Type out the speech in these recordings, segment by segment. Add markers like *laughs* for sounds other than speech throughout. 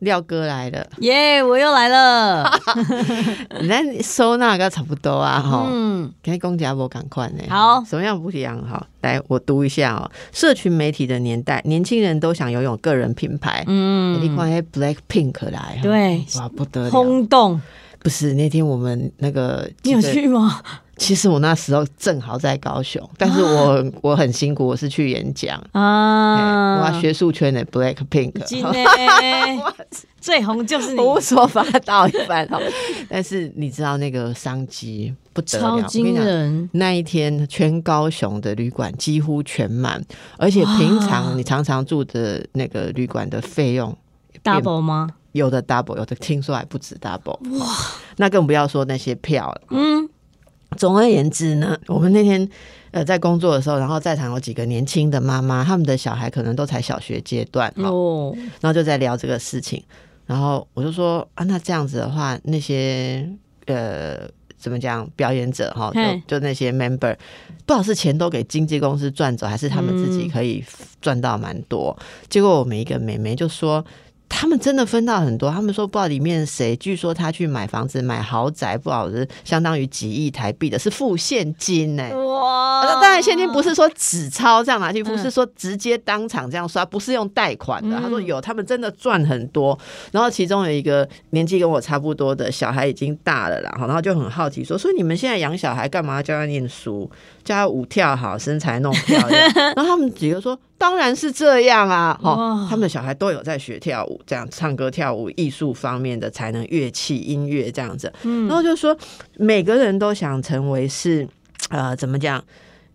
廖哥来了，耶我又来了。*laughs* 那收纳个差不多啊，哈。嗯，跟公家无赶快呢。好什么样不一样？哈，来我读一下哦。社群媒体的年代，年轻人都想拥有个人品牌。嗯，你看那 Black Pink 来，对，哇不得了。轰动。不是那天我们那个，你有去吗？*laughs* 其实我那时候正好在高雄，但是我 *laughs* 我很辛苦，我是去演讲啊，哇，学术圈的 Black Pink，*laughs* 最红就是你，胡说八道一般哈。但是你知道那个商机不得了，超惊人。那一天全高雄的旅馆几乎全满，而且平常你常常住的那个旅馆的费用 double 吗？有的 double，有的听说还不止 double。哇，那更不要说那些票了。嗯，总而言之呢，我们那天呃在工作的时候，然后在场有几个年轻的妈妈，他们的小孩可能都才小学阶段哦，然后就在聊这个事情，然后我就说啊，那这样子的话，那些呃怎么讲表演者哈，就就那些 member，不知道是钱都给经纪公司赚走，还是他们自己可以赚到蛮多。结果我们一个妹妹就说。他们真的分到很多，他们说不知道里面谁，据说他去买房子、买豪宅，不知道是相当于几亿台币的，是付现金呢。哇！当然现金不是说纸钞这样拿去付，是说直接当场这样刷，不是用贷款的。他说有，他们真的赚很多。然后其中有一个年纪跟我差不多的小孩已经大了啦，然后就很好奇说：，所以你们现在养小孩干嘛教他念书？叫他舞跳好，身材弄漂亮。*laughs* 然后他们几个说：“当然是这样啊！”哈，他们的小孩都有在学跳舞，这样唱歌、跳舞、艺术方面的才能，乐器、音乐这样子。嗯然后就说每个人都想成为是呃，怎么讲？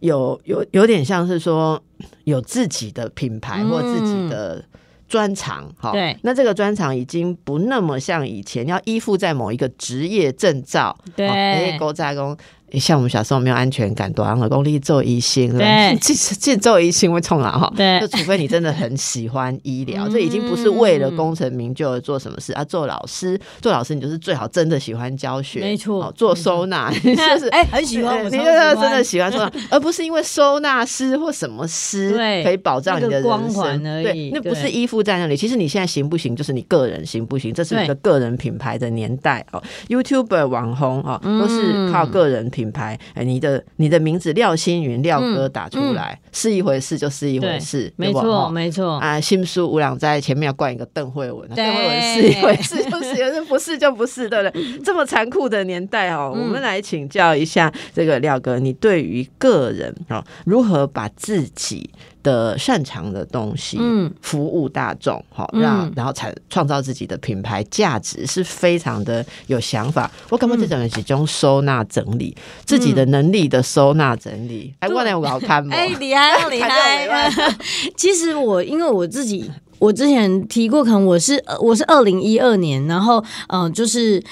有有有点像是说有自己的品牌或自己的专长。哈，对。那这个专长已经不那么像以前要依附在某一个职业证照。对，勾扎工。像我们小时候没有安全感，多安了功力做医心，对，*laughs* 其实进做医心会冲啊哈，对，就除非你真的很喜欢医疗，*laughs* 这已经不是为了功成名就而做什么事啊。做老师，做老师你就是最好真的喜欢教学，没错。做收纳 *laughs* 就是哎很喜欢，你就是真的喜欢收纳，而不是因为收纳师或什么师可以保障你的人生对，那不是依附在那里。其实你现在行不行，就是你个人行不行，这是一个个人品牌的年代哦。YouTuber 网红哦，都是靠个人。品牌，哎，你的你的名字廖星云廖哥打出来是一回事，就是一回事，没错没错啊。新书吴朗在前面要冠一个邓慧文，邓慧文是一回事，*laughs* 就是有人不是就不是，对不对？这么残酷的年代哦，我们来请教一下这个廖哥，你对于个人哦，如何把自己。的擅长的东西，嗯，服务大众，好让然后才创造自己的品牌价值，是非常的有想法。我根本这种集中收纳整理自己的能力的收纳整理，哎，我来我好看吗？哎，厉害厉害！*laughs* *laughs* *laughs* 其实我因为我自己，我之前提过，可能我是我是二零一二年，然后嗯，就是。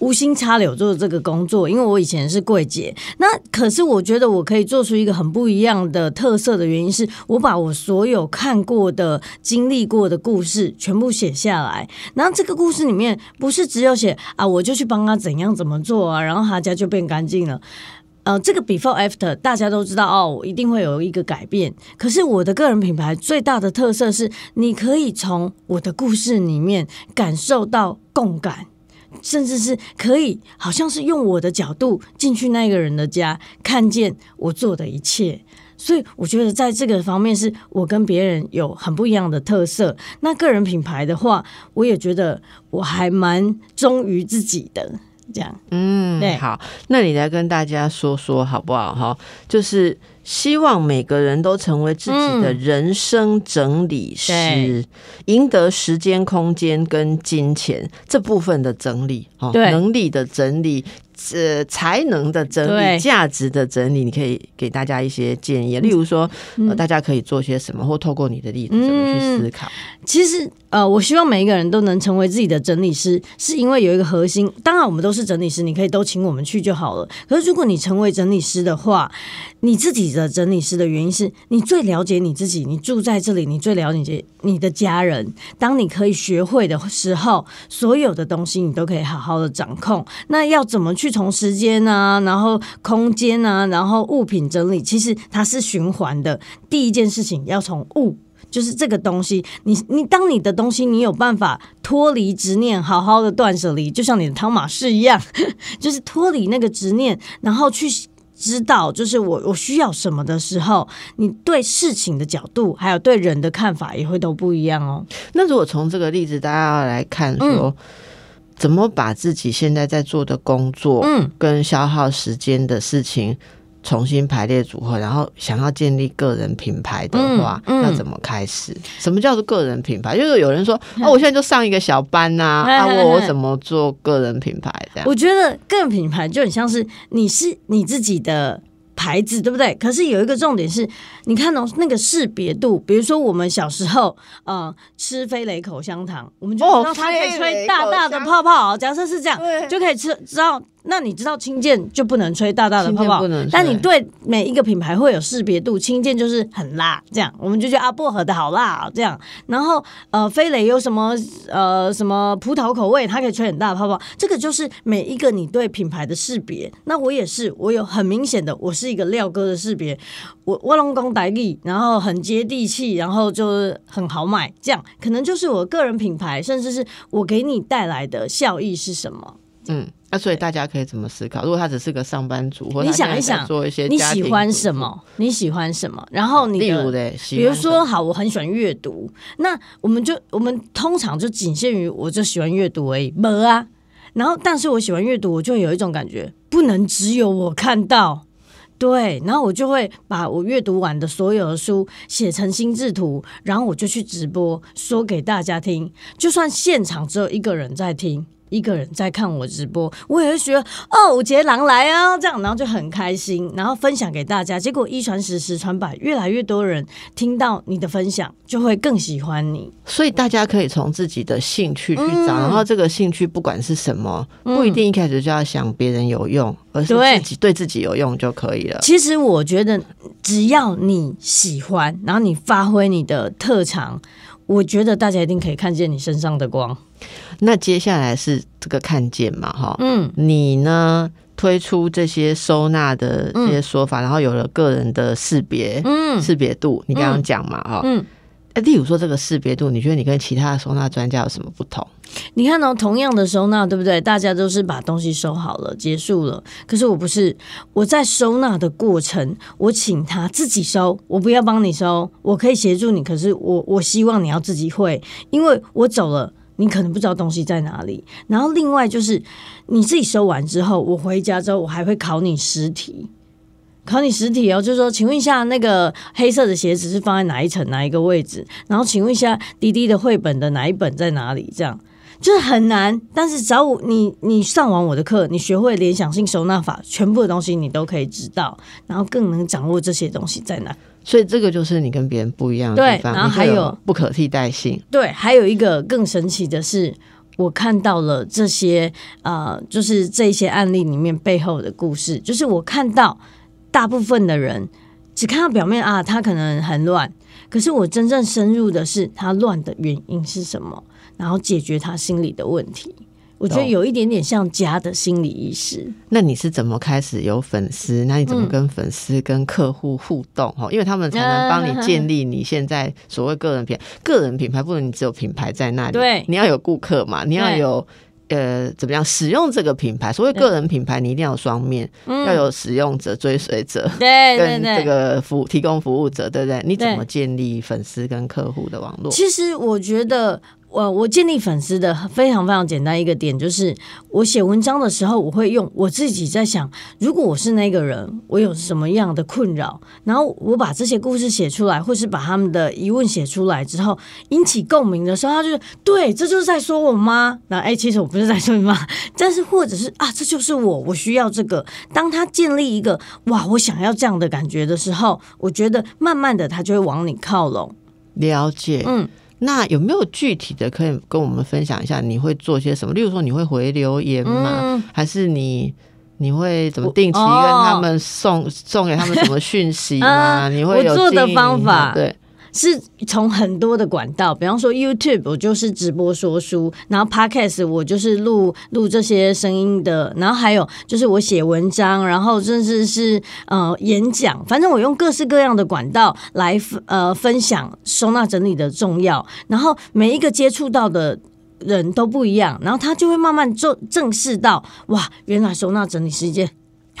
无心插柳做这个工作，因为我以前是柜姐，那可是我觉得我可以做出一个很不一样的特色的原因，是我把我所有看过的、经历过的故事全部写下来。然后这个故事里面不是只有写啊，我就去帮他怎样怎么做啊，然后他家就变干净了。呃，这个 before after 大家都知道哦，我一定会有一个改变。可是我的个人品牌最大的特色是，你可以从我的故事里面感受到共感。甚至是可以，好像是用我的角度进去那个人的家，看见我做的一切。所以我觉得在这个方面，是我跟别人有很不一样的特色。那个人品牌的话，我也觉得我还蛮忠于自己的。这样，嗯，对，好，那你来跟大家说说好不好？哈，就是。希望每个人都成为自己的人生整理师，赢得时间、空间跟金钱这部分的整理，哦，能力的整理。呃才能的整理、价值的整理，你可以给大家一些建议，例如说，呃，大家可以做些什么，或透过你的例子怎么去思考。其实，呃，我希望每一个人都能成为自己的整理师，是因为有一个核心。当然，我们都是整理师，你可以都请我们去就好了。可是，如果你成为整理师的话，你自己的整理师的原因是你最了解你自己，你住在这里，你最了解你的家人。当你可以学会的时候，所有的东西你都可以好好的掌控。那要怎么去从时间啊，然后空间啊，然后物品整理，其实它是循环的。第一件事情要从物。就是这个东西，你你当你的东西，你有办法脱离执念，好好的断舍离，就像你的汤马士一样，*laughs* 就是脱离那个执念，然后去知道，就是我我需要什么的时候，你对事情的角度，还有对人的看法也会都不一样哦。那如果从这个例子，大家要来看说。怎么把自己现在在做的工作，嗯，跟消耗时间的事情重新排列组合，然后想要建立个人品牌的话，嗯嗯要怎么开始？什么叫做个人品牌？就是有人说，*laughs* 哦，我现在就上一个小班呐、*laughs* 啊，嗯我我怎么做个人品牌？这样，我觉得个人品牌就很像是你是你自己的。牌子对不对？可是有一个重点是，你看哦，那个识别度，比如说我们小时候，呃，吃飞雷口香糖，我们就知道它可以吹大大的泡泡。假设是这样，对就可以吃，知道。那你知道氢键就不能吹大大的泡泡但你对每一个品牌会有识别度，氢键就是很辣，这样我们就觉得啊薄荷的好辣、哦、这样。然后呃飞雷有什么呃什么葡萄口味，它可以吹很大的泡泡，这个就是每一个你对品牌的识别。那我也是，我有很明显的，我是一个廖哥的识别，我我龙宫白力，然后很接地气，然后就是很好买，这样可能就是我个人品牌，甚至是我给你带来的效益是什么。嗯，那、所以大家可以怎么思考？如果他只是个上班族，或者你想一想，做一些你喜欢？什么？你喜欢什么？然后你例如的。嘞，喜比如说，好，我很喜欢阅读，那我们就我们通常就仅限于我就喜欢阅读而已，没啊。然后，但是我喜欢阅读，我就有一种感觉，不能只有我看到。对，然后我就会把我阅读完的所有的书写成心智图，然后我就去直播说给大家听。就算现场只有一个人在听，一个人在看我直播，我也会觉得哦，五节狼来啊，这样，然后就很开心，然后分享给大家。结果一传十，十传百，越来越多人听到你的分享，就会更喜欢你。所以大家可以从自己的兴趣去嗯找，然后这个兴趣不管是什么，不一定一开始就要想别人有用，而是对自己对自己有用就可以了。其实我觉得，只要你喜欢，然后你发挥你的特长，我觉得大家一定可以看见你身上的光。那接下来是这个看见嘛，哈，嗯，你呢推出这些收纳的这些说法，然后有了个人的识别，嗯识别度，你刚刚讲嘛，哈，嗯，哎，例如说这个识别度，你觉得你跟其他的收纳专家有什么不同？你看哦，同样的收纳，对不对？大家都是把东西收好了，结束了。可是我不是，我在收纳的过程，我请他自己收，我不要帮你收，我可以协助你。可是我我希望你要自己会，因为我走了。你可能不知道东西在哪里，然后另外就是你自己收完之后，我回家之后我还会考你实体，考你实体哦，就是说，请问一下，那个黑色的鞋子是放在哪一层哪一个位置？然后请问一下，滴滴的绘本的哪一本在哪里？这样就是很难，但是只要我你你上完我的课，你学会联想性收纳法，全部的东西你都可以知道，然后更能掌握这些东西在哪。所以这个就是你跟别人不一样的地方，对然后还有不可替代性。对，还有一个更神奇的是，我看到了这些呃，就是这些案例里面背后的故事，就是我看到大部分的人只看到表面啊，他可能很乱，可是我真正深入的是他乱的原因是什么，然后解决他心里的问题。我觉得有一点点像家的心理医师，那你是怎么开始有粉丝？那你怎么嗯跟粉丝、跟客户互动？哈，因为他们才能帮你建立你现在所谓个人品牌。个人品牌不能你只有品牌在那里，对你要有顾客嘛，你要有。呃，怎么样使用这个品牌？所谓个人品牌，你一定要有双面，要有使用者、追随者，嗯对对跟对，这个服务提供服务者，对不对？你怎对么建立粉丝跟客户的网络？其实我觉得，我我建立粉丝的非常非常简单一个点，就是我写文章的时候，我会用我自己在想，如果我是那个人，我有什么样的困扰，然后我把这些故事写出来，或是把他们的疑问写出来之后，引起共鸣的时候，他就是对，这就是在说我妈。那哎，其实我不是在说你妈，但是或者是啊，这就是我，我需要这个。当他建立一个哇，我想要这样的感觉的时候，我觉得慢慢的他就会往你靠拢。了解，嗯。那有没有具体的可以跟我们分享一下？你会做些什么？例如说，你会回留言吗？还是你你会怎么定期跟他们送送给他们什么讯息吗？*laughs* 你会有做的方法？对。是从很多的管道，比方说 YouTube，我就是直播说书；然后 Podcast，我就是录录这些声音的；然后还有就是我写文章，然后甚至是呃演讲，反正我用各式各样的管道来呃分享收纳整理的重要。然后每一个接触到的人都不一样，然后他就会慢慢正正视到，哇，原来收纳整理是一件。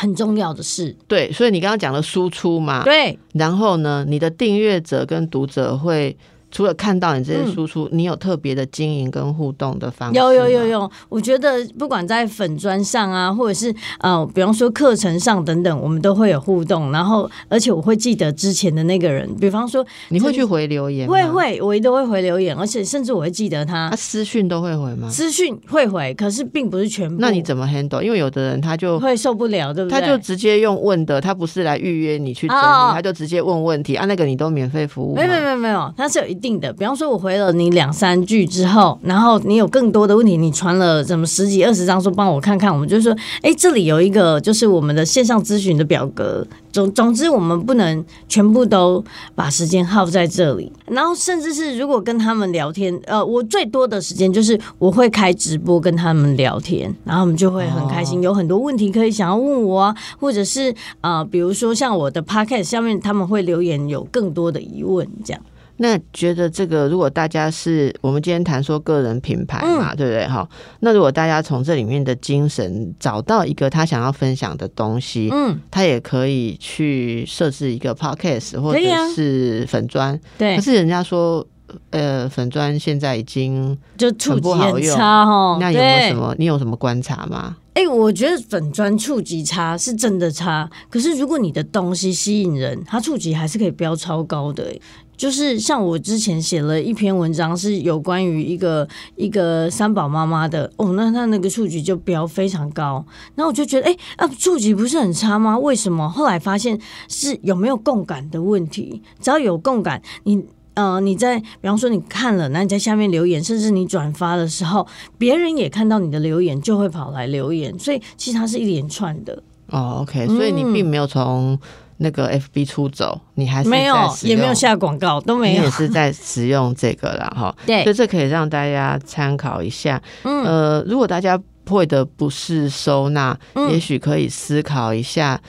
很重要的事，对，所以你刚刚讲的输出嘛，对，然后呢，你的订阅者跟读者会。除了看到你这些输出，你有特别的经营跟互动的方式有有有有，我觉得不管在粉砖上啊，或者是呃，比方说课程上等等，我们都会有互动。然后，而且我会记得之前的那个人，比方说你会去回留言，会会，我都会回留言，而且甚至我会记得他。他私讯都会回吗？私讯会回，可是并不是全部。那你怎么 handle？因为有的人他就会受不了，对不对？他就直接用问的，他不是来预约你去整理，他就直接问问题啊。那个你都免费服务？没有没有没有，他是有一定的。比方说我。回了你两三句之后，然后你有更多的问题，你传了什么十几二十张，说帮我看看，我们就说，哎，这里有一个就是我们的线上咨询的表格。总总之，我们不能全部都把时间耗在这里。然后，甚至是如果跟他们聊天，呃，我最多的时间就是我会开直播跟他们聊天，然后我们就会很开心，有很多问题可以想要问我啊，或者是啊，比如说像我的 podcast 下面他们会留言，有更多的疑问这样。那觉得这个，如果大家是我们今天谈说个人品牌嘛，对不对？哈，那如果大家从这里面的精神找到一个他想要分享的东西，嗯，他也可以去设置一个 podcast 或者是粉砖，对。可是人家说，呃，粉砖现在已经就触及很差哈。那有没有什么？你有什么观察吗？哎，我觉得粉砖触及差是真的差。可是如果你的东西吸引人，它触及还是可以飙超高的。就是像我之前写了一篇文章，是有关于一个一个三宝妈妈的哦，那他那个数据就标非常高，然后我就觉得，哎啊，数据不是很差吗？为什么？后来发现是有没有共感的问题，只要有共感，你呃你在比方说你看了，那你在下面留言，甚至你转发的时候，别人也看到你的留言，就会跑来留言，所以其实它是一连串的。哦，OK，所以你并没有从。那个 FB 出走，你还是没有，也没有下广告，都没有，也是在使用这个了哈。*laughs* 对，所以这可以让大家参考一下。嗯，呃，如果大家会的不是收纳，也许可以思考一下。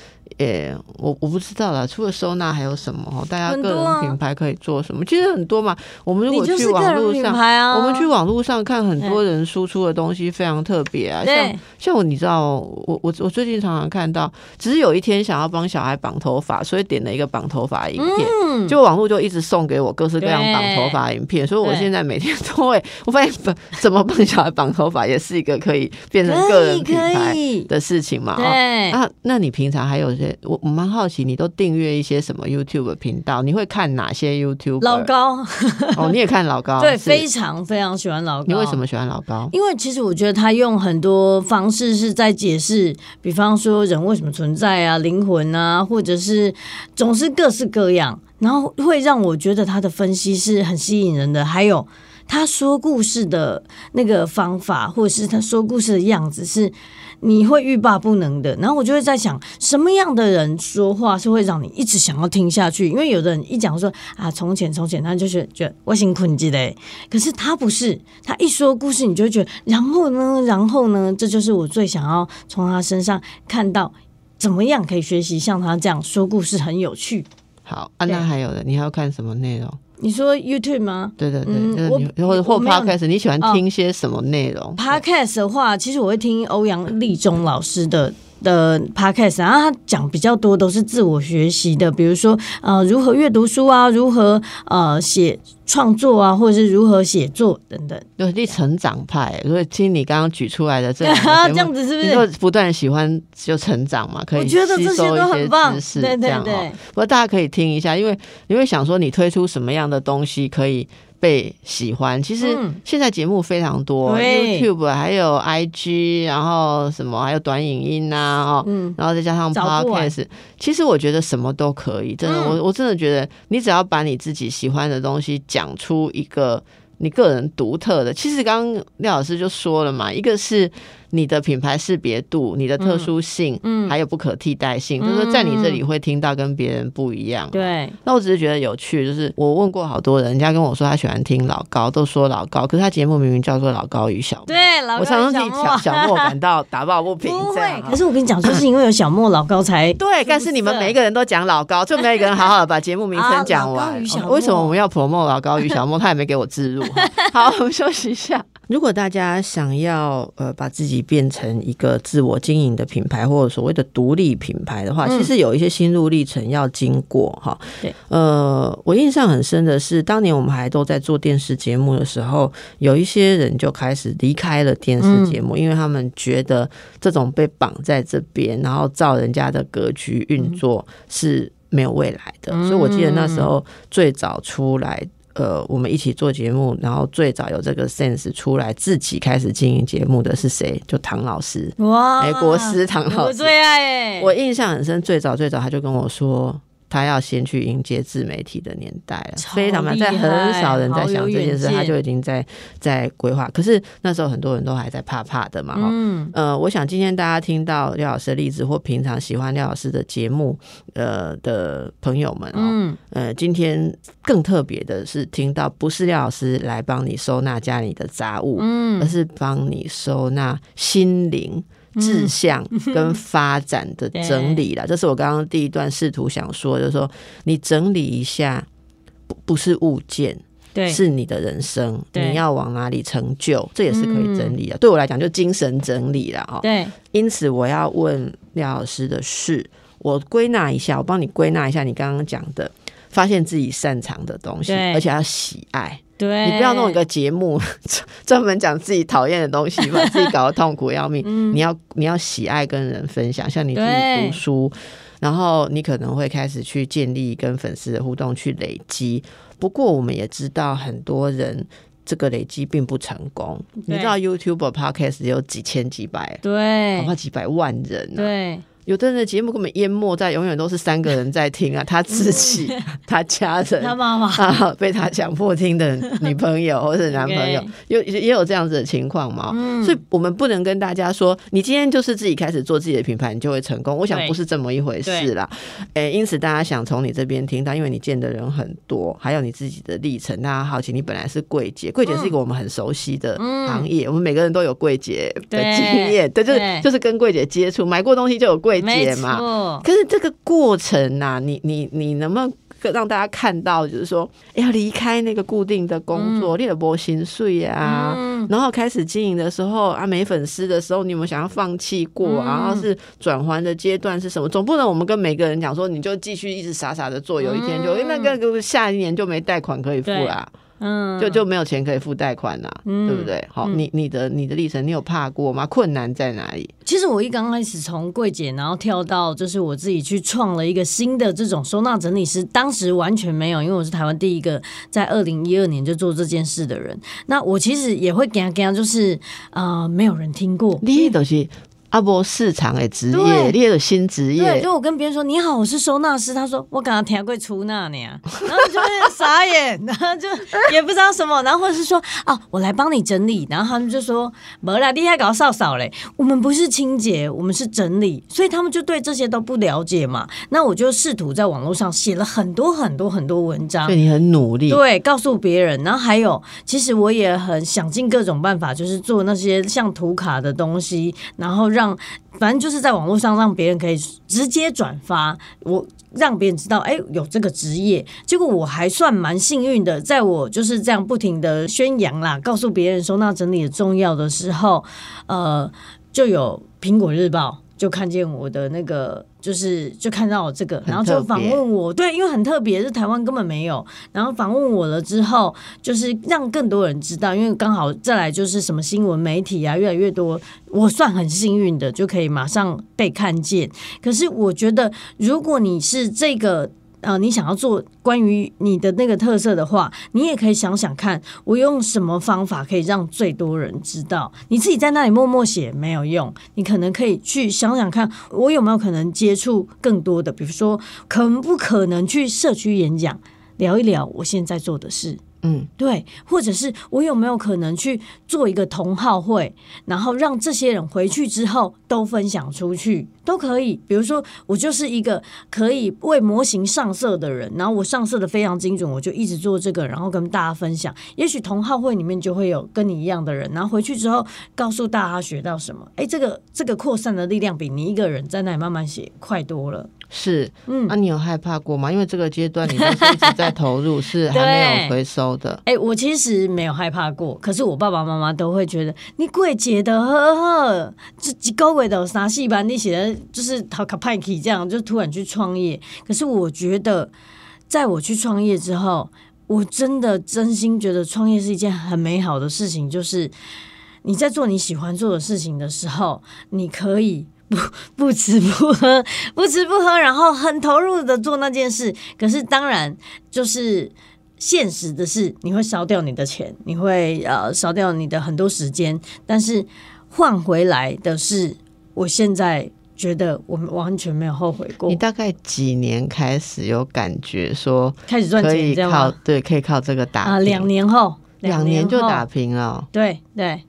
诶，我我不知道啦。除了收纳还有什么？大家个人品牌可以做什么？其实很多嘛。我们如果去网络上，我们去网络上看很多人输出的东西非常特别啊。像像我，你知道，我我我最近常常看到，只是有一天想要帮小孩绑头发，所以点了一个绑头发影片，就网络就一直送给我各式各样绑头发影片。所以我现在每天 *laughs* 都会，我发现怎么帮小孩绑头发也是一个可以变成个人品牌的事情嘛。对啊，那你平常还有？我我蛮好奇，你都订阅一些什么 YouTube 频道？你会看哪些 YouTube？老高 *laughs* 哦，你也看老高？对，非常非常喜欢老高。你为什么喜欢老高？因为其实我觉得他用很多方式是在解释，比方说人为什么存在啊，灵魂啊，或者是总是各式各样，然后会让我觉得他的分析是很吸引人的。还有他说故事的那个方法，或者是他说故事的样子是。你会欲罢不能的，然后我就会在想，什么样的人说话是会让你一直想要听下去？因为有的人一讲说啊，从前从前，他就是觉得我辛苦你嘞。可是他不是，他一说故事，你就会觉得，然后呢，然后呢，这就是我最想要从他身上看到，怎么样可以学习像他这样说故事很有趣。好，啊，那还有的，你还要看什么内容？你说 YouTube 吗？对对对，或者或 Podcast，你喜欢听些什么内容？Podcast 的话，其实我会听欧阳立中老师的的 podcast，然后他讲比较多都是自我学习的，比如说呃如何阅读书啊，如何呃写创作啊，或者是如何写作等等。对，是成长派，所以听你刚刚举出来的这 *laughs* 这样子是不是？不断喜欢就成长嘛，可以我觉得这些吸收都一些很棒知识，对对这样哦对。不过大家可以听一下，因为你会想说你推出什么样的东西可以被喜欢。其实嗯现在节目非常多对，YouTube 还有 IG，然后什么还有短影音啊，哦，嗯，然后再加上 Podcast，其实我觉得什么都可以，真的，嗯我我真的觉得你只要把你自己喜欢的东西讲出一个你个人独特的。其实刚刚廖老师就说了嘛，一个是你的品牌识别度、你的特殊性，嗯还有不可替代性，就是说在你这里会听到跟别人不一样。对，那我只是觉得有趣，就是我问过好多人，人家跟我说他喜欢听老高，都说老高，可是他节目明明叫做老高与小莫。对，老我常常替高小小莫感到打抱不平，不会，可是我跟你讲，就是因为有小莫老高才 *laughs* 对，但是你们每一个人都讲老高，就没有一个人好好的把节目名称讲完。高与小为什么我们要 promote 老高与小莫？他也没给我置入。好，我们休息一下。*laughs* 如果大家想要呃把自己变成一个自我经营的品牌，或者所谓的独立品牌的话，嗯其实有一些心路历程要经过哈。对，呃，我印象很深的是，当年我们还都在做电视节目的时候，有一些人就开始离开了电视节目，因为他们觉得这种被绑在这边，然后照人家的格局运作是没有未来的。嗯所以我记得那时候最早出来。呃，我们一起做节目，然后最早有这个 sense 出来，自己开始经营节目的是谁？就唐老师，哇，哎，国师唐老师。我最爱哎，我印象很深，最早最早他就跟我说，他要先去迎接自媒体的年代了，非常慢，在很少人在想这件事，他就已经在在规划。可是那时候很多人都还在怕怕的嘛，嗯，呃，我想今天大家听到廖老师的例子，或平常喜欢廖老师的节目，呃的朋友们哦，嗯，呃，今天更特别的是听到不是廖老师来帮你收纳家里的杂物，嗯而是帮你收纳心灵。志向跟发展的整理啦，这是我刚刚第一段试图想说，就是说你整理一下，不不是物件，对，是你的人生，你要往哪里成就，这也是可以整理的。对我来讲，就精神整理了哦。对，因此，我要问廖老师的是，我归纳一下，我帮你归纳一下你刚刚讲的，发现自己擅长的东西，而且要喜爱。对，你不要弄一个节目 *laughs* 专门讲自己讨厌的东西，把 *laughs* 自己搞得痛苦要命。嗯。你要你要喜爱跟人分享，像你自己对。读书，然后你可能会开始去建立跟粉丝的互动，去累积。不过我们也知道很多人。这个累积并不成功，你知道 YouTube、Podcast 有几千、几百，对。恐怕几百万人呢、对，有的人的节目根本淹没在，永远都是三个人在听啊，他自己、*laughs* 他家人、他妈妈 *laughs* 啊，被他强迫听的女朋友 *laughs* 或是男朋友有也有这样子的情况嘛？嗯所以我们不能跟大家说，你今天就是自己开始做自己的品牌，你就会成功。我想不是这么一回事啦。诶、因此大家想从你这边听到，因为你见的人很多，还有你自己的历程，大家好奇。你本来是柜姐，柜姐是一个我们很熟悉的行业，我们每个人都有柜姐的经验，对，就是就是跟柜姐接触，买过东西就有柜没姐嘛。可是这个过程呐、你你你能不能让大家看到，就是说，哎要离开那个固定的工作，你的波薪水啊，嗯，然后开始经营的时候啊，没粉丝的时候，你有没有想要放弃过啊？嗯然后是转换的阶段是什么？总不能我们跟每个人讲说，你就继续一直傻傻的做，有一天就、嗯诶那个下一年就没贷款可以付啦，嗯，就就没有钱可以付贷款啦，嗯对不对？好，嗯你你的你的历程，你有怕过吗？困难在哪里？其实我一刚开始从柜姐，然后跳到就是我自己去创了一个新的这种收纳整理师，当时完全没有，因为我是台湾第一个在二零一二年就做这件事的人。那我其实也会给他给他，就是呃，没有人听过。你都是阿波市场的职业，你也有新职业。对，，就我跟别人说你好，我是收纳师，他说我刚刚听过出纳呢，然后就会傻眼，*laughs* 然后就也不知道什么，然后或者是说哦，我来帮你整理，然后他们就说没啦，厉害搞少少嘞，我们不是清洁，我们是整理，所以他们就对这些都不了解嘛。那我就试图在网络上写了很多很多很多文章。所以，你很努力。对，告诉别人。然后还有，其实我也很想尽各种办法，就是做那些像图卡的东西，然后让让反正就是在网络上让别人可以直接转发，我让别人知道，哎，有这个职业。结果我还算蛮幸运的，在我就是这样不停的宣扬啦，告诉别人收纳整理的重要的时候，呃，就有苹果日报。就看见我的那个，就是就看到我这个，然后就访问我，对，因为很特别，是台湾根本没有。然后访问我了之后，就是让更多人知道，因为刚好再来就是什么新闻媒体啊，越来越多，我算很幸运的，就可以马上被看见。可是我觉得，如果你是这个。呃，你想要做关于你的那个特色的话，你也可以想想看，我用什么方法可以让最多人知道。你自己在那里默默写没有用，你可能可以去想想看，我有没有可能接触更多的，比如说，可不可能去社区演讲，聊一聊我现在做的事。嗯，对，或者是我有没有可能去做一个同好会，然后让这些人回去之后都分享出去，都可以。比如说，我就是一个可以为模型上色的人，然后我上色的非常精准，我就一直做这个，然后跟大家分享。也许同好会里面就会有跟你一样的人，然后回去之后告诉大家学到什么。哎，这个这个扩散的力量比你一个人在那里慢慢写快多了。是，嗯啊，你有害怕过吗？因为这个阶段你都是一直在投入，*laughs* 是还没有回收的。哎、我其实没有害怕过，可是我爸爸妈妈都会觉得你贵姐的呵呵，这几高贵的啥戏班，你写的就是讨卡派克这样，就突然去创业。可是我觉得，在我去创业之后，我真的真心觉得创业是一件很美好的事情，就是你在做你喜欢做的事情的时候，你可以。不 *laughs* 不吃不喝，不吃不喝，然后很投入的做那件事。可是当然就是现实的是，你会烧掉你的钱，你会呃烧掉你的很多时间，但是换回来的是，我现在觉得我们完全没有后悔过你，大概几年开始有感觉说开始赚可以钱，对，可以靠这个打啊，拼两年后，两年就打平了。对对，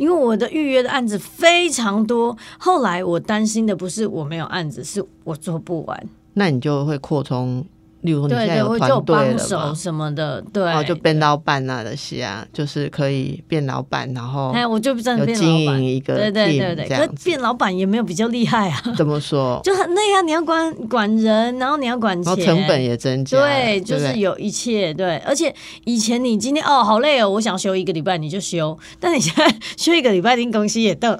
因为我的预约的案子非常多，后来我担心的不是我没有案子，是我做不完。那你就会扩充，例如说你现在有团队帮了嘛，手什么的，对，然后就变老板啊的些啊，就是可以变老板，然后哎，我就真的有变经营。一个对对对对，可。变老板也没有比较厉害啊，怎么说？就很累啊！你要管管人，然后你要管钱，然后成本也增加了，对，就是有一切对，而且以前你今天哦好累哦，我想休一个礼拜你就休，但你现在 *laughs* 休一个礼拜，你公司也逗。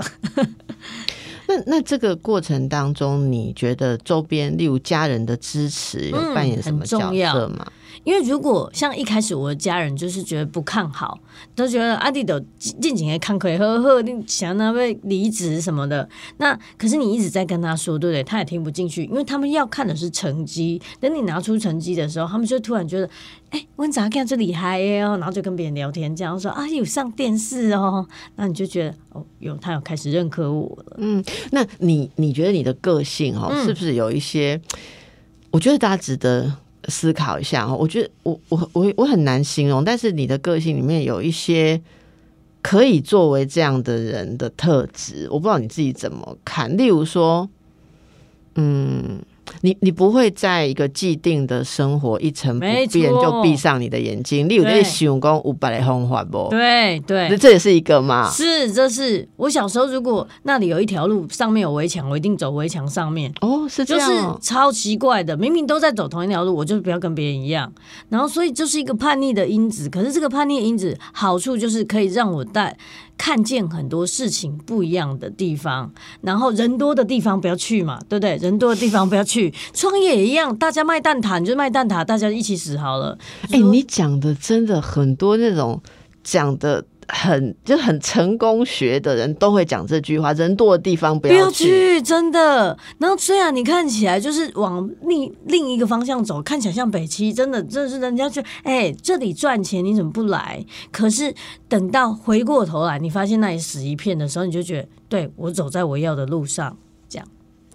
那那这个过程当中，你觉得周边，例如家人的支持，有嗯扮演什么角色吗？因为如果像一开始我的家人就是觉得不看好，都觉得阿弟都近几年看可以呵呵，你想他会离职什么的。那可是你一直在跟他说，对不对？他也听不进去，因为他们要看的是成绩。等你拿出成绩的时候，他们就突然觉得，哎，温咋干这厉害耶哦，然后就跟别人聊天，这样说啊，有上电视哦，那你就觉得哦，有他有开始认可我了。嗯那你你觉得你的个性哦，嗯是不是有一些？我觉得大家值得思考一下哦。我觉得我我我我很难形容，但是你的个性里面有一些可以作为这样的人的特质，我不知道你自己怎么看。例如说，嗯。你你不会在一个既定的生活一成不没变就闭上你的眼睛，例如对你想讲五百的方法不？对对这，这也是一个嘛。是，这是我小时候，如果那里有一条路，上面有围墙，我一定走围墙上面。哦，是这就是样哦、超奇怪的，明明都在走同一条路，我就是不要跟别人一样。然后，所以就是一个叛逆的因子。可是这个叛逆的因子好处就是可以让我带看见很多事情不一样的地方。然后人多的地方不要去嘛，对不对？人多的地方不要去。创业也一样，大家卖蛋挞你就卖蛋挞，大家一起死好了。哎、你讲的真的很多那种讲的很就很成功学的人都会讲这句话：人多的地方不不要去。真的。然后虽然你看起来就是往另另一个方向走，看起来像北七，真的真的是人家觉得，哎、这里赚钱，你怎么不来？可是等到回过头来，你发现那里死一片的时候，你就觉得，对我走在我要的路上。这样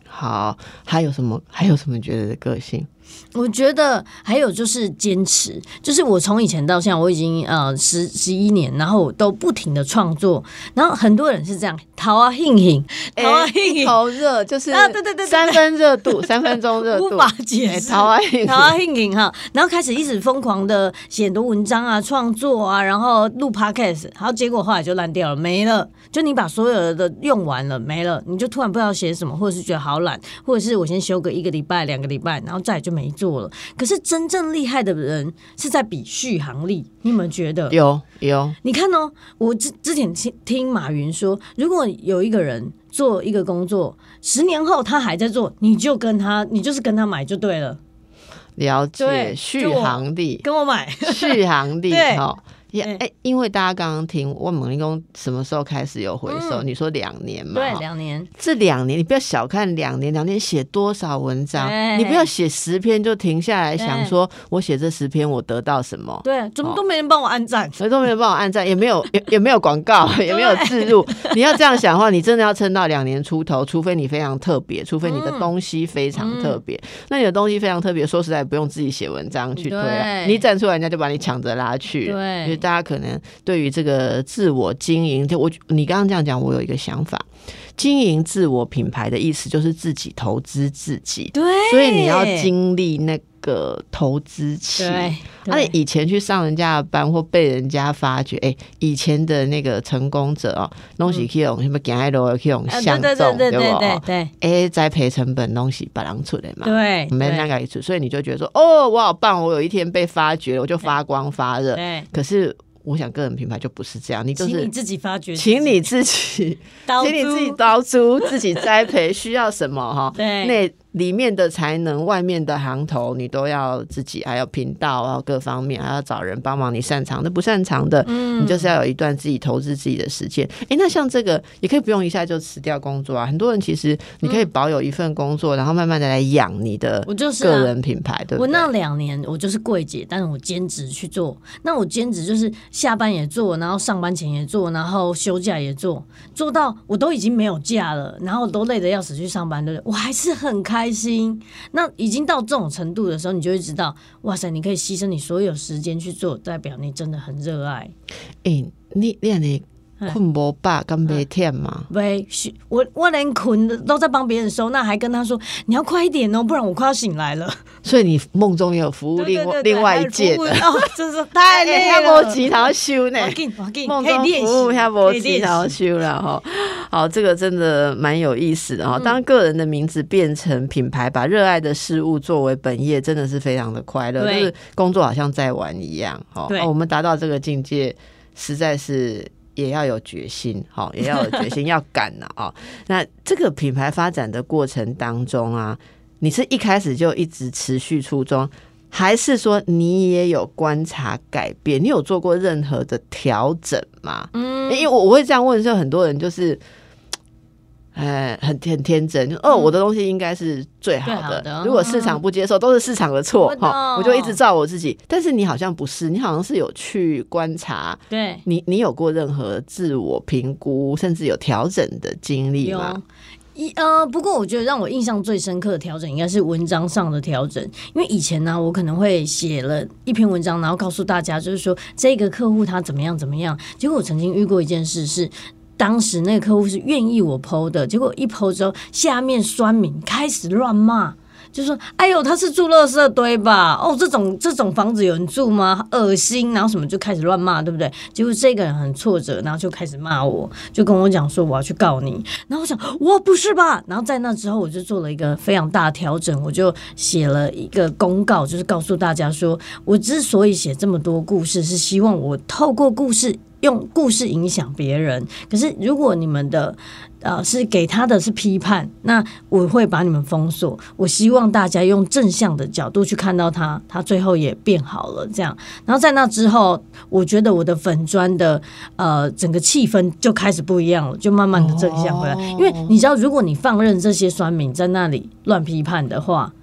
好，还有什么？还有什么觉得的个性？我觉得还有就是坚持，就是我从以前到现在，我已经呃十十一年，然后我都不停的创作，然后很多人是这样，逃啊兴兴，逃啊兴哎一兴，头热就是啊对对对对三分热度，三分钟热度无，法解释。哎陶啊印然后 Hing 哈，然后开始一直疯狂的写很多文章啊、创作啊，然后录 podcast，然后结果后来就烂掉了，没了。就你把所有的用完了，没了，你就突然不知道写什么，或者是觉得好懒，或者是我先休个一个礼拜、两个礼拜，然后再就没做了。可是真正厉害的人是在比续航力，你有没有觉得？有有，你看哦，我之之前听听马云说，如果有一个人做一个工作，十年后他还在做，你就跟他，你就是跟他买就对了，了解对续航力，跟我买。续航力 *laughs* 对哈。哎，因为大家刚刚听问猛林工什么时候开始有回收？嗯你说两年嘛？对，两年，这两年你不要小看两年，两年写多少文章，你不要写十篇就停下来想说，我写这十篇我得到什么？对，怎么都没人帮我按赞。所以都没人帮我按赞，也没有也也没有广告，也没有置入。你要这样想的话，你真的要撑到两年出头，除非你非常特别，除非你的嗯东西非常特别。那你的东西非常特别，说实在不用自己写文章去推啊，你一站出来，人家就把你抢着拉去。对大家可能对于这个自我经营，就我你刚刚这样讲，我有一个想法。经营自我品牌的意思就是自己投资自己，对，所以你要经历那个投资期。对，而且对以前去上人家的班或被人家发掘，哎、以前的那个成功者哦，东西可以用什么行爱路可以用啊相对中，对对对不？对对。哎，栽培成本东西把人出来嘛，对没那个一出，所以你就觉得说，哦，我好棒，我有一天被发掘，我就发光发热。对，可是我想个人品牌就不是这样，你就是请你自己发掘，请你自己，刀请你自己刀租，自己栽培，需要什么哈？*laughs* 对那里面的才能，外面的行头，你都要自己，还有频道啊，各方面还要找人帮忙。你擅长的、不擅长的，嗯你就是要有一段自己投资自己的时间。哎，那像这个也可以不用一下就辞掉工作啊。很多人其实你可以保有一份工作，然后慢慢的来养你的我就是啊个人品牌，对不对？我那两年我就是柜姐，但是我兼职去做。那我兼职就是下班也做，然后上班前也做，然后休假也做，做到我都已经没有假了，然后都累得要死去上班，对不对？我还是很开开心。那已经到这种程度的时候，你就会知道，哇塞，你可以牺牲你所有时间去做，代表你真的很热爱。诶，你你你困不饱，敢没忝嘛？喂，我我连捆的都在帮别人收，那还跟他说你要快一点哦，不然我快要醒来了。所以你梦中也有服务另外另外一还届的。*laughs* 服务哦，真是太累还了。无钱头收呢梦中服务习，还无可以练钱头习。收了哈。好，这个真的蛮有意思的哈。当个人的名字变成品牌，把热爱的事物作为本业，真的是非常的快乐，就是工作好像在玩一样。哈，我们达到这个境界，实在是。也要有决心，好，也要有决心，要敢了啊！那这个品牌发展的过程当中啊，你是一开始就一直持续初衷，还是说你也有观察改变？你有做过任何的调整吗？嗯因为我我会这样问，就很多人就是，呃，很 *laughs* 很天真，就哦，我的东西应该是最好的，的如果市场不接受，都是市场的错我懂哈，我就一直照我自己。但是你好像不是，你好像是有去观察，对，你你有过任何自我评估，甚至有调整的经历吗有？一呃，不过我觉得让我印象最深刻的调整应该是文章上的调整，因为以前呢，我可能会写了一篇文章，然后告诉大家，就是说这个客户他怎么样怎么样。结果我曾经遇过一件事是。当时那个客户是愿意我剖的，结果一剖之后，下面酸民开始乱骂，就说：“哎呦，他是住垃圾堆吧？哦，这种这种房子有人住吗？恶心！”然后什么就开始乱骂，对不对？结果这个人很挫折，然后就开始骂我，就跟我讲说我要去告你。然后我想，我不是吧？然后在那之后，我就做了一个非常大的调整，我就写了一个公告，就是告诉大家说，我之所以写这么多故事，是希望我透过故事。用故事影响别人，可是如果你们的呃是给他的是批判，那我会把你们封锁。我希望大家用正向的角度去看到他，他最后也变好了。这样，然后在那之后，我觉得我的粉砖的呃整个气氛就开始不一样了，就慢慢的正向回来。因为你知道，如果你放任这些酸民在那里乱批判的话，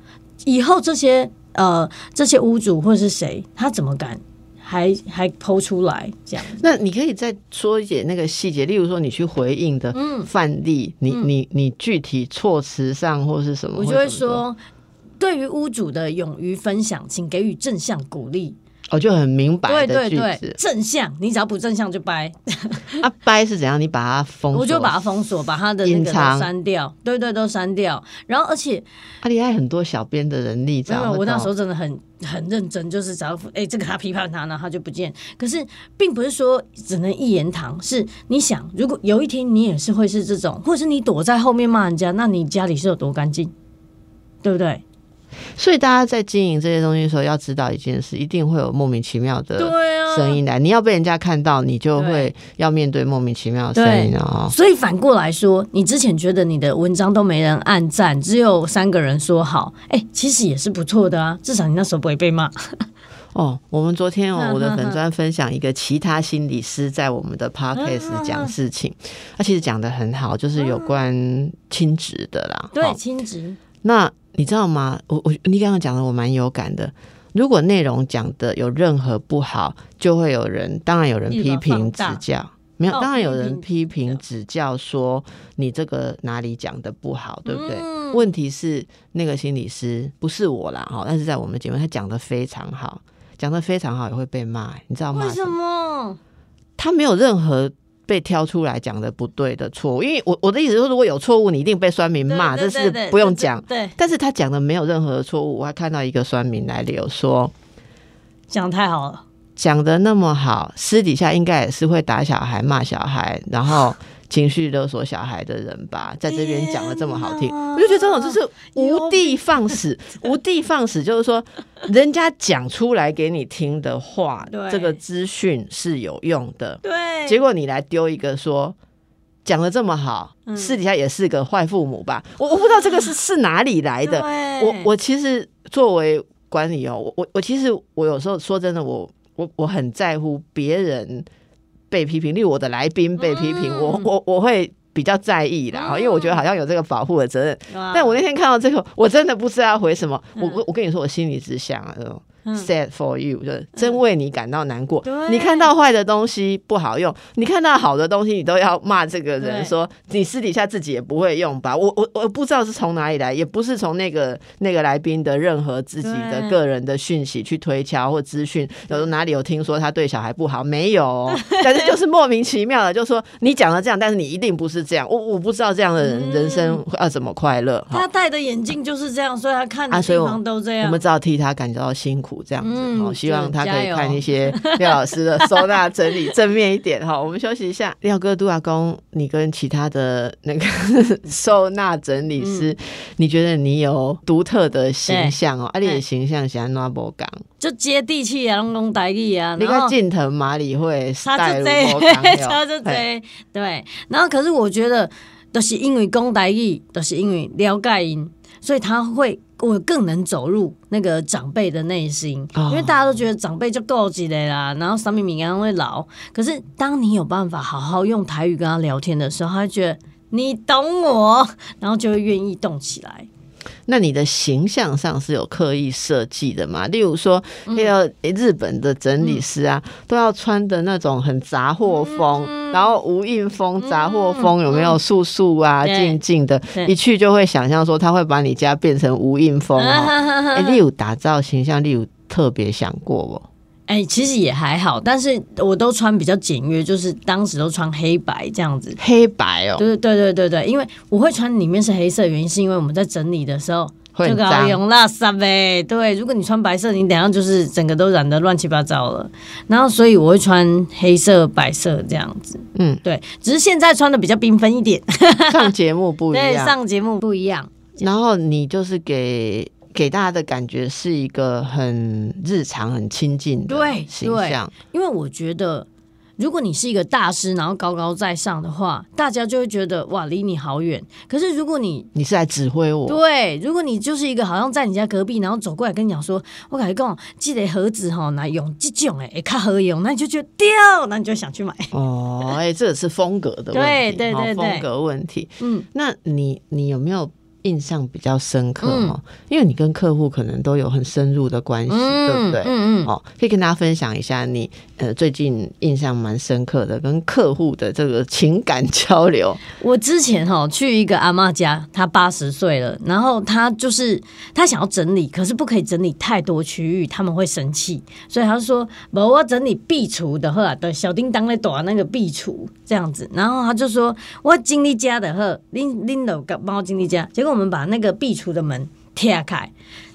以后这些呃这些屋主或是谁，他怎么敢还还剖出来这样？那你可以再说一点那个细节，例如说你去回应的嗯范例，你你你具体措辞上或是什么，我就会说，对于屋主的勇于分享，请给予正向鼓励。我就很明白对的句对对子，正向，你只要不正向就掰，*laughs* 啊，掰是怎样？你把它封锁，我就把它封锁，把它的那个都删掉。对对，都删掉。然后而且，啊，你还很多小编的人力，这因为我那时候真的很很认真，就是只要哎这个他批判他，然后他就不见。可是并不是说只能一言堂，是你想，如果有一天你也是会是这种，或者是你躲在后面骂人家，那你家里是有多干净，对不对？所以大家在经营这些东西的时候，要知道一件事，一定会有莫名其妙的声音来。你要被人家看到，你就会要面对莫名其妙的声音哦。所以反过来说，你之前觉得你的文章都没人按赞，只有三个人说好，哎、其实也是不错的啊，至少你那时候不会被骂。*laughs* 哦，我们昨天哦，我的哼粉专分享一个其他心理师在我们的 podcast *laughs* 讲事情，他其实讲的很好，就是有关亲职的啦。对，哦亲职，那你知道吗？我我你刚刚讲的我蛮有感的。如果内容讲的有任何不好，就会有人，当然有人批评指教，没有，哦当然有人批批评评指教说你这个哪里讲的不好，对不对？嗯问题是那个心理师不是我啦，哈，但是在我们节目他讲的非常好，讲的非常好也会被骂，你知道吗？为什么？他没有任何被挑出来讲的不对的错误，因为我我的意思是，如果有错误，你一定被酸民骂，对这是不用讲。对，但是他讲的没有任何的错误，我还看到一个酸民来留说，讲得太好了。讲的那么好，私底下应该也是会打小孩、骂小孩，然后情绪勒索小孩的人吧，在这边讲的这么好听，我就觉得这种就是 *laughs* 无地放矢，无地放矢，就是说人家讲出来给你听的话对，这个资讯是有用的，对，结果你来丢一个说。讲的这么好，嗯私底下也是个坏父母吧？我我不知道这个是是哪里来的。我我其实作为管理哦，我我我其实我有时候说真的，我我我很在乎别人被批评，例如我的来宾被批评，嗯我我我会比较在意啦，哈、因为我觉得好像有这个保护的责任。但我那天看到这个，我真的不知道要回什么。我嗯我我跟你说，我心里只想啊，sad for you，就是真为你感到难过。对你看到坏的东西不好用，你看到好的东西，你都要骂这个人说你私底下自己也不会用吧？我我我不知道是从哪里来，也不是从那个那个来宾的任何自己的个人的讯息去推敲或资讯，有的哪里有听说他对小孩不好没有哦？*laughs* 但是就是莫名其妙的，就说你讲了这样，但是你一定不是这样。我我不知道这样的人、嗯人生要怎么快乐。他戴的眼镜就是这样，所以他看的地方都这样。我们只好替他感觉到辛苦，这样子嗯好、希望他可以看一些 *laughs* 廖老师的收纳整理正面一点哈。我们休息一下，廖哥、杜阿公，你跟其他的那个 *laughs* 收纳整理师，嗯你觉得你有独特的形象哦？啊，你的形象是安怎无讲？就接地气啊，拢讲台语啊，你看近藤麻里会差带就入这，无 *laughs* 差就这，对。然后可是我觉得，都是因为讲台语，都是因为了解因，所以他会我更能走入那个长辈的内心，哦因为大家都觉得长辈就够积累啦，然后小敏敏感会老。可是当你有办法好好用台语跟他聊天的时候，他会觉得你懂我，然后就会愿意动起来。那你的形象上是有刻意设计的吗？例如说，那个日本的整理师啊，都要穿的那种很杂货风，然后无印风、杂货风有没有素素啊、对静静的，一去就会想象说他会把你家变成无印风哦。*laughs* 哎，例如打造形象，例如特别想过不？哎、其实也还好，但是我都穿比较简约，就是当时都穿黑白这样子。黑白哦，对对对对对，因为我会穿里面是黑色，原因是因为我们在整理的时候这个要会很脏。用垃圾呗。对，如果你穿白色，你等下就是整个都染得乱七八糟了。然后所以我会穿黑色、白色这样子。嗯，对，只是现在穿的比较缤纷一点，*laughs* 上节目不一对，样。上节目不一样。然后你就是给给大家的感觉是一个很日常、很亲近的对形象。因为我觉得，如果你是一个大师，然后高高在上的话，大家就会觉得哇，离你好远。可是如果你你是来指挥我，对，如果你就是一个好像在你家隔壁，然后走过来跟你讲说，我感觉讲这个盒子哈，拿用这种哎，会较好用，那你就觉得掉，那你就想去买。哦，哎、这个是风格的问题，对对对风格问题。嗯，那你你有没有印象比较深刻嗯哦？因为你跟客户可能都有很深入的关系，对不对？嗯嗯，哦，可以跟大家分享一下你呃最近印象蛮深刻的跟客户的这个情感交流。我之前哈去一个阿妈家，她八十岁了，然后她就是她想要整理，可是不可以整理太多区域，他们会生气，所以她就说：“不，我整理壁橱的话，对，小叮当在躲那个壁橱这样子。”然后她就说：“我经理家的呵，拎拎了帮我经理家。”结果我们把那个壁橱的门贴开。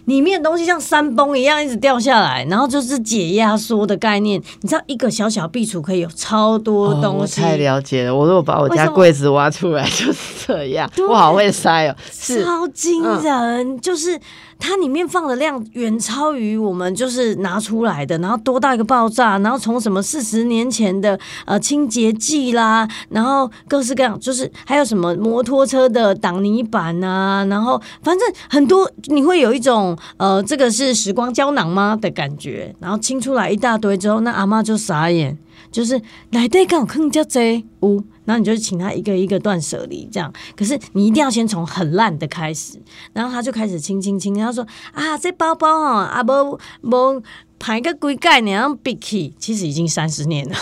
里面的东西像山崩一样一直掉下来，然后就是解压缩的概念。你知道一个小小壁橱可以有超多哦东西，我太了解了。我如果把我家柜子挖出来就是这样，我好会塞哦。是，超惊人，就是它里面放的量远超于我们就是拿出来的，然后多到一个爆炸，然后从什么四十年前的呃清洁剂啦，然后各式各样，就是还有什么摩托车的挡泥板啊，然后反正很多你会有一种呃这个是时光胶囊吗的感觉，然后清出来一大堆之后，那阿妈就傻眼。就是来对刚好坑叫贼屋，然后你就请他一个一个断舍离这样。可是你一定要先从很烂的开始，然后他就开始清清清，然后说啊，这包包哦，啊无无排个规盖呢，然后闭起，其实已经三十 *laughs* 年了。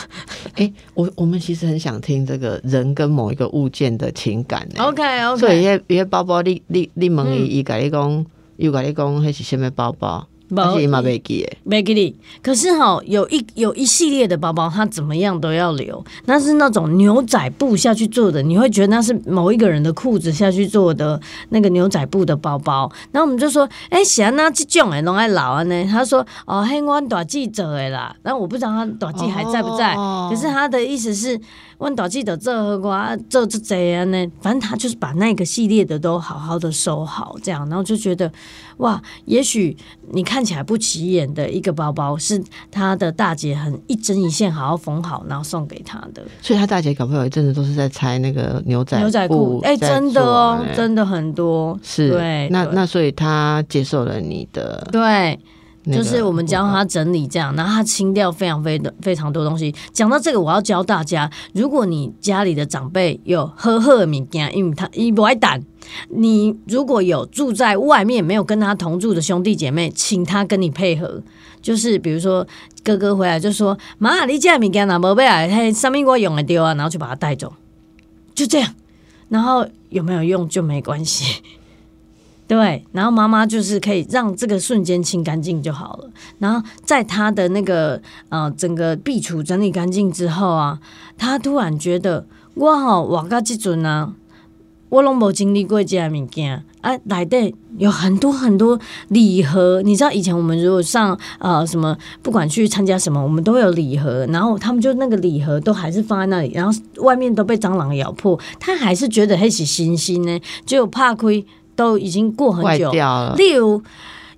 哎，我我们其实很想听这个人跟某一个物件的情感呢。OK 所以 OK，迄迄包包，你你你问伊，伊甲你讲，又甲你讲，迄是什么包包？但是伊嘛袂记诶。没给你。可是哈、有一有一系列的包包，它怎么样都要留，那是那种牛仔布下去做的，你会觉得那是某一个人的裤子下去做的那个牛仔布的包包。然后我们就说，哎、喜欢那这种诶，拢爱老啊呢。他说，哦，嘿，我短记者诶啦。然后我不知道他短记还在不在，哦可是他的意思是，我大记者这我这这这样呢，反正他就是把那个系列的都好好的收好，这样，然后就觉得，哇，也许你看起来不起眼的一个包包，是他的大姐很一针一线好好缝好，然后送给他的。所以他大姐搞不好有一阵子都是在拆那个牛仔牛仔裤布，哎、在真的哦真的很多，是对，对。那那所以他接受了你的对。那个就是我们教他整理这样，然后他清掉非常非的非常多东西。讲到这个，我要教大家，如果你家里的长辈有喝喝的物件，因为他伊不爱胆，你如果有住在外面没有跟他同住的兄弟姐妹，请他跟你配合。就是比如说哥哥回来就说：“妈，你这物件哪没买来？嘿，上面我用的丢啊，然后就把它带走，就这样。然后有没有用就没关系。对，然后妈妈就是可以让这个瞬间清干净就好了。然后在他的那个呃整个壁橱整理干净之后啊，他突然觉得我吼活到这阵啊，我拢无经历过这样物件啊，内底有很多很多礼盒。你知道以前我们如果上呃什么，不管去参加什么，我们都会有礼盒，然后他们就那个礼盒都还是放在那里，然后外面都被蟑螂咬破，他还是觉得还是新鲜呢，就怕亏都已经过很久。了。例如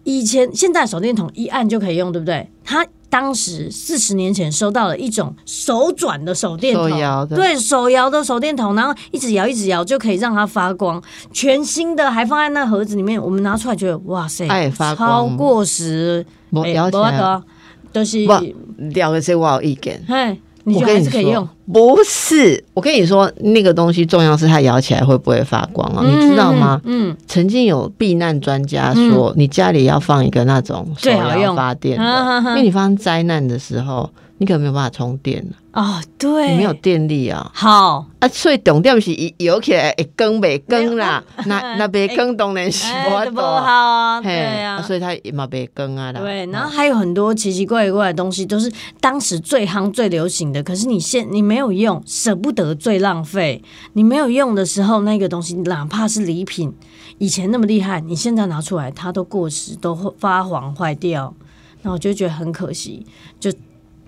以前现在手电筒一按就可以用，对不对？他当时四十年前收到了一种手转的手电筒，手摇的对手摇的手电筒，然后一直摇一直摇就可以让它发光，全新的还放在那盒子里面，我们拿出来觉得哇塞，它也发光超过时，哎我摇起来，没办法都是是我有意见。嘿，你我跟你说还是可以用？，不是，我跟你说，那个东西重要是它摇起来会不会发光啊？你知道吗？嗯，曾经有避难专家说，你家里要放一个那种手摇发电的，因为你发生灾难的时候，你可能没有办法充电了，哦，对，你没有电力啊。好。啊，所以重点是伊摇起来会更袂更啦，那 *laughs* 那袂更当然是不好啊，嘿对啊，所以它也嘛袂更啊啦。对，然后还有很多奇奇怪怪的东西，都是当时最夯、最流行的。可是你现你没有用，舍不得，最浪费。你没有用的时候，那个东西哪怕是礼品，以前那么厉害，你现在拿出来，它都过时，都会发黄坏掉。那我就觉得很可惜，就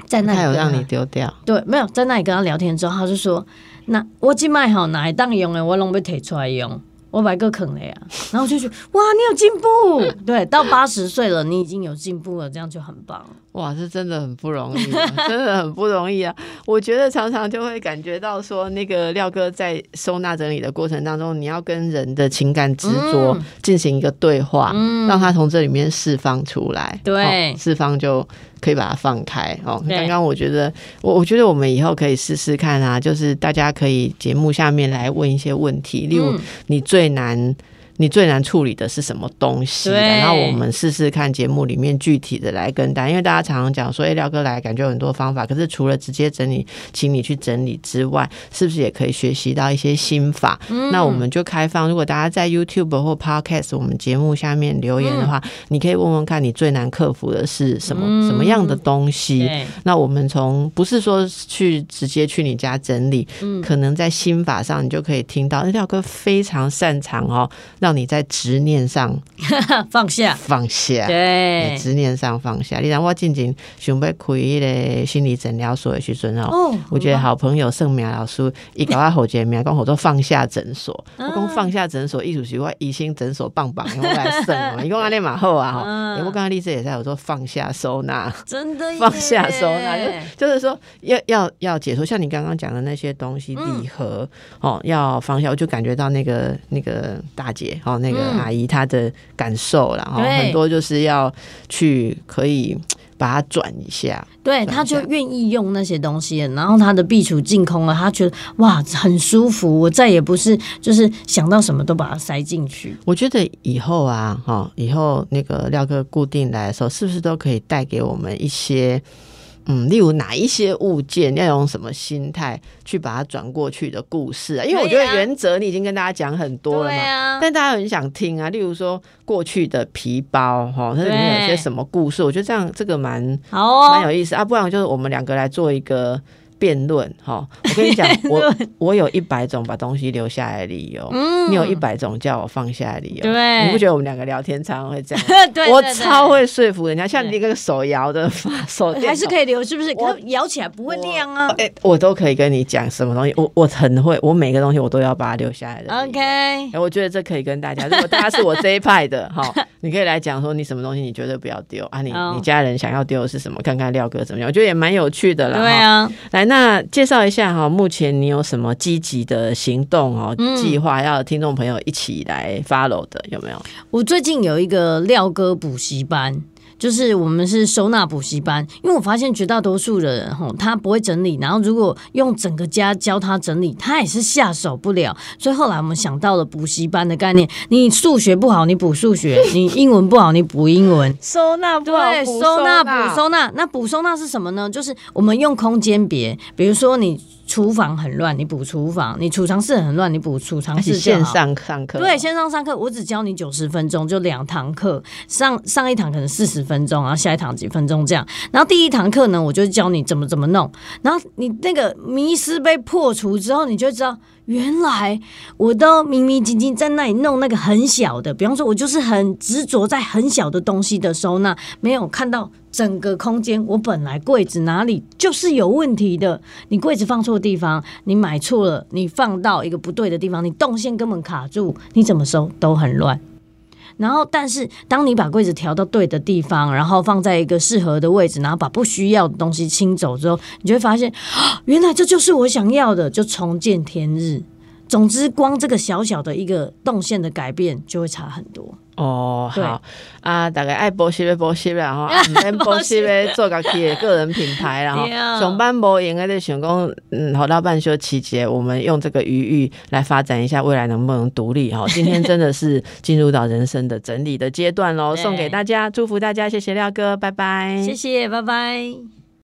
在那里跟他有让你丢掉，对，没有在那里跟他聊天之后，他就说：“那我今麦好哪一当用的，我拢被提出来用，我买个坑了呀。”然后我就觉得哇，你有进步，对，到八十岁了，你已经有进步了，这样就很棒。哇，这真的很不容易啊，真的很不容易啊！我觉得常常就会感觉到说，那个廖哥在收纳整理的过程当中，你要跟人的情感执着嗯进行一个对话，让他从这里面释放出来，对哦释放就可以把它放开哦。刚刚我觉得，我我觉得我们以后可以试试看啊，就是大家可以节目下面来问一些问题，例如嗯你最难。你最难处理的是什么东西？然后我们试试看节目里面具体的来跟大家，因为大家常常讲说，哎，廖哥来感觉有很多方法，可是除了直接整理，请你去整理之外，是不是也可以学习到一些心法？嗯那我们就开放，如果大家在 YouTube 或 Podcast 我们节目下面留言的话，嗯你可以问问看你最难克服的是什么、什么样的东西？那我们从不是说去直接去你家整理，嗯可能在心法上你就可以听到，哎廖哥非常擅长哦，让让你在执念上 *laughs* 放下，放下。对，执念上放下。你让我进前想要开一个心理诊疗所的时阵哦，我觉得好朋友盛明老师伊甲我好见面，讲好多放下诊所。我讲放下诊所，艺术是我医心诊所棒棒，我来胜哦。*laughs* 伊讲安尼嘛好啊哈。我刚刚例子也在我说放下收纳，真的放下收纳，就就是说要要要解脱。像你刚刚讲的那些东西，礼盒哦，要放下，我就感觉到那个那个大姐哦，那个阿姨她的感受然后，很多就是要去可以。*tsk* 把它转一下，对，他就愿意用那些东西，然后他的壁橱净空了，他觉得哇很舒服，我再也不是就是想到什么都把它塞进去。我觉得以后啊，哈，以后那个廖哥固定来的时候，是不是都可以带给我们一些？嗯，例如哪一些物件要用什么心态去把它转过去的故事啊？因为我觉得原则你已经跟大家讲很多了嘛，但大家很想听啊。例如说过去的皮包哈，它里面有些什么故事？我觉得这样这个蛮好，蛮有意思啊。不然就是我们两个来做一个。辩论哈，我跟你讲，我我有一百种把东西留下来的理由，嗯你有一百种叫我放下的理由，对，你不觉得我们两个聊天常常会这样？*laughs* 对，我超会说服人家，像你那个手摇的手还是可以留，是不是？我摇起来不会亮啊，哎，我都可以跟你讲什么东西，我我很会，我每个东西我都要把它留下来的。OK，哎，我觉得这可以跟大家，如果大家是我这一派的哈，*laughs* 你可以来讲说你什么东西你绝对不要丢啊，你你家人想要丢的是什么？看看廖哥怎么样，我觉得也蛮有趣的啦。对啊，来那介绍。一下哈，目前你有什么积极的行动哦？计划要听众朋友一起来 follow 的有没有？我最近有一个廖哥补习班。就是我们是收纳补习班，因为我发现绝大多数的人吼，他不会整理，然后如果用整个家教他整理，他也是下手不了。所以后来我们想到了补习班的概念，你数学不好，你补数学；你英文不好，你补英文。收纳对，收纳补收纳。那补收纳是什么呢？就是我们用空间别，比如说你厨房很乱，你补厨房；你储藏室很乱，你补储藏室。线上上课对，线上上课，我只教你九十分钟，就两堂课，上上一堂可能四十。分钟，然后下一堂几分钟这样，然后第一堂课呢，我就教你怎么怎么弄，然后你那个迷失被破除之后，你就知道原来我都明明静静在那里弄那个很小的，比方说我就是很执着在很小的东西的收纳，没有看到整个空间，我本来柜子哪里就是有问题的，你柜子放错地方，你买错了，你放到一个不对的地方，你动线根本卡住，你怎么收都很乱。然后，但是当你把柜子调到对的地方，然后放在一个适合的位置，然后把不需要的东西清走之后，你就会发现啊，原来这就是我想要的，就重见天日。总之，光这个小小的一个动线的改变，就会差很多。哦，好啊，大概爱波西的波西然后爱波西的做个企业个人品牌，然后 *laughs* 上班不应该在想讲，嗯，好到半休期间，我们用这个余裕来发展一下未来能不能独立哈。*laughs* 今天真的是进入到人生的整理的阶段喽，*laughs* 送给大家，祝福大家，谢谢廖哥，拜拜，谢谢，拜拜。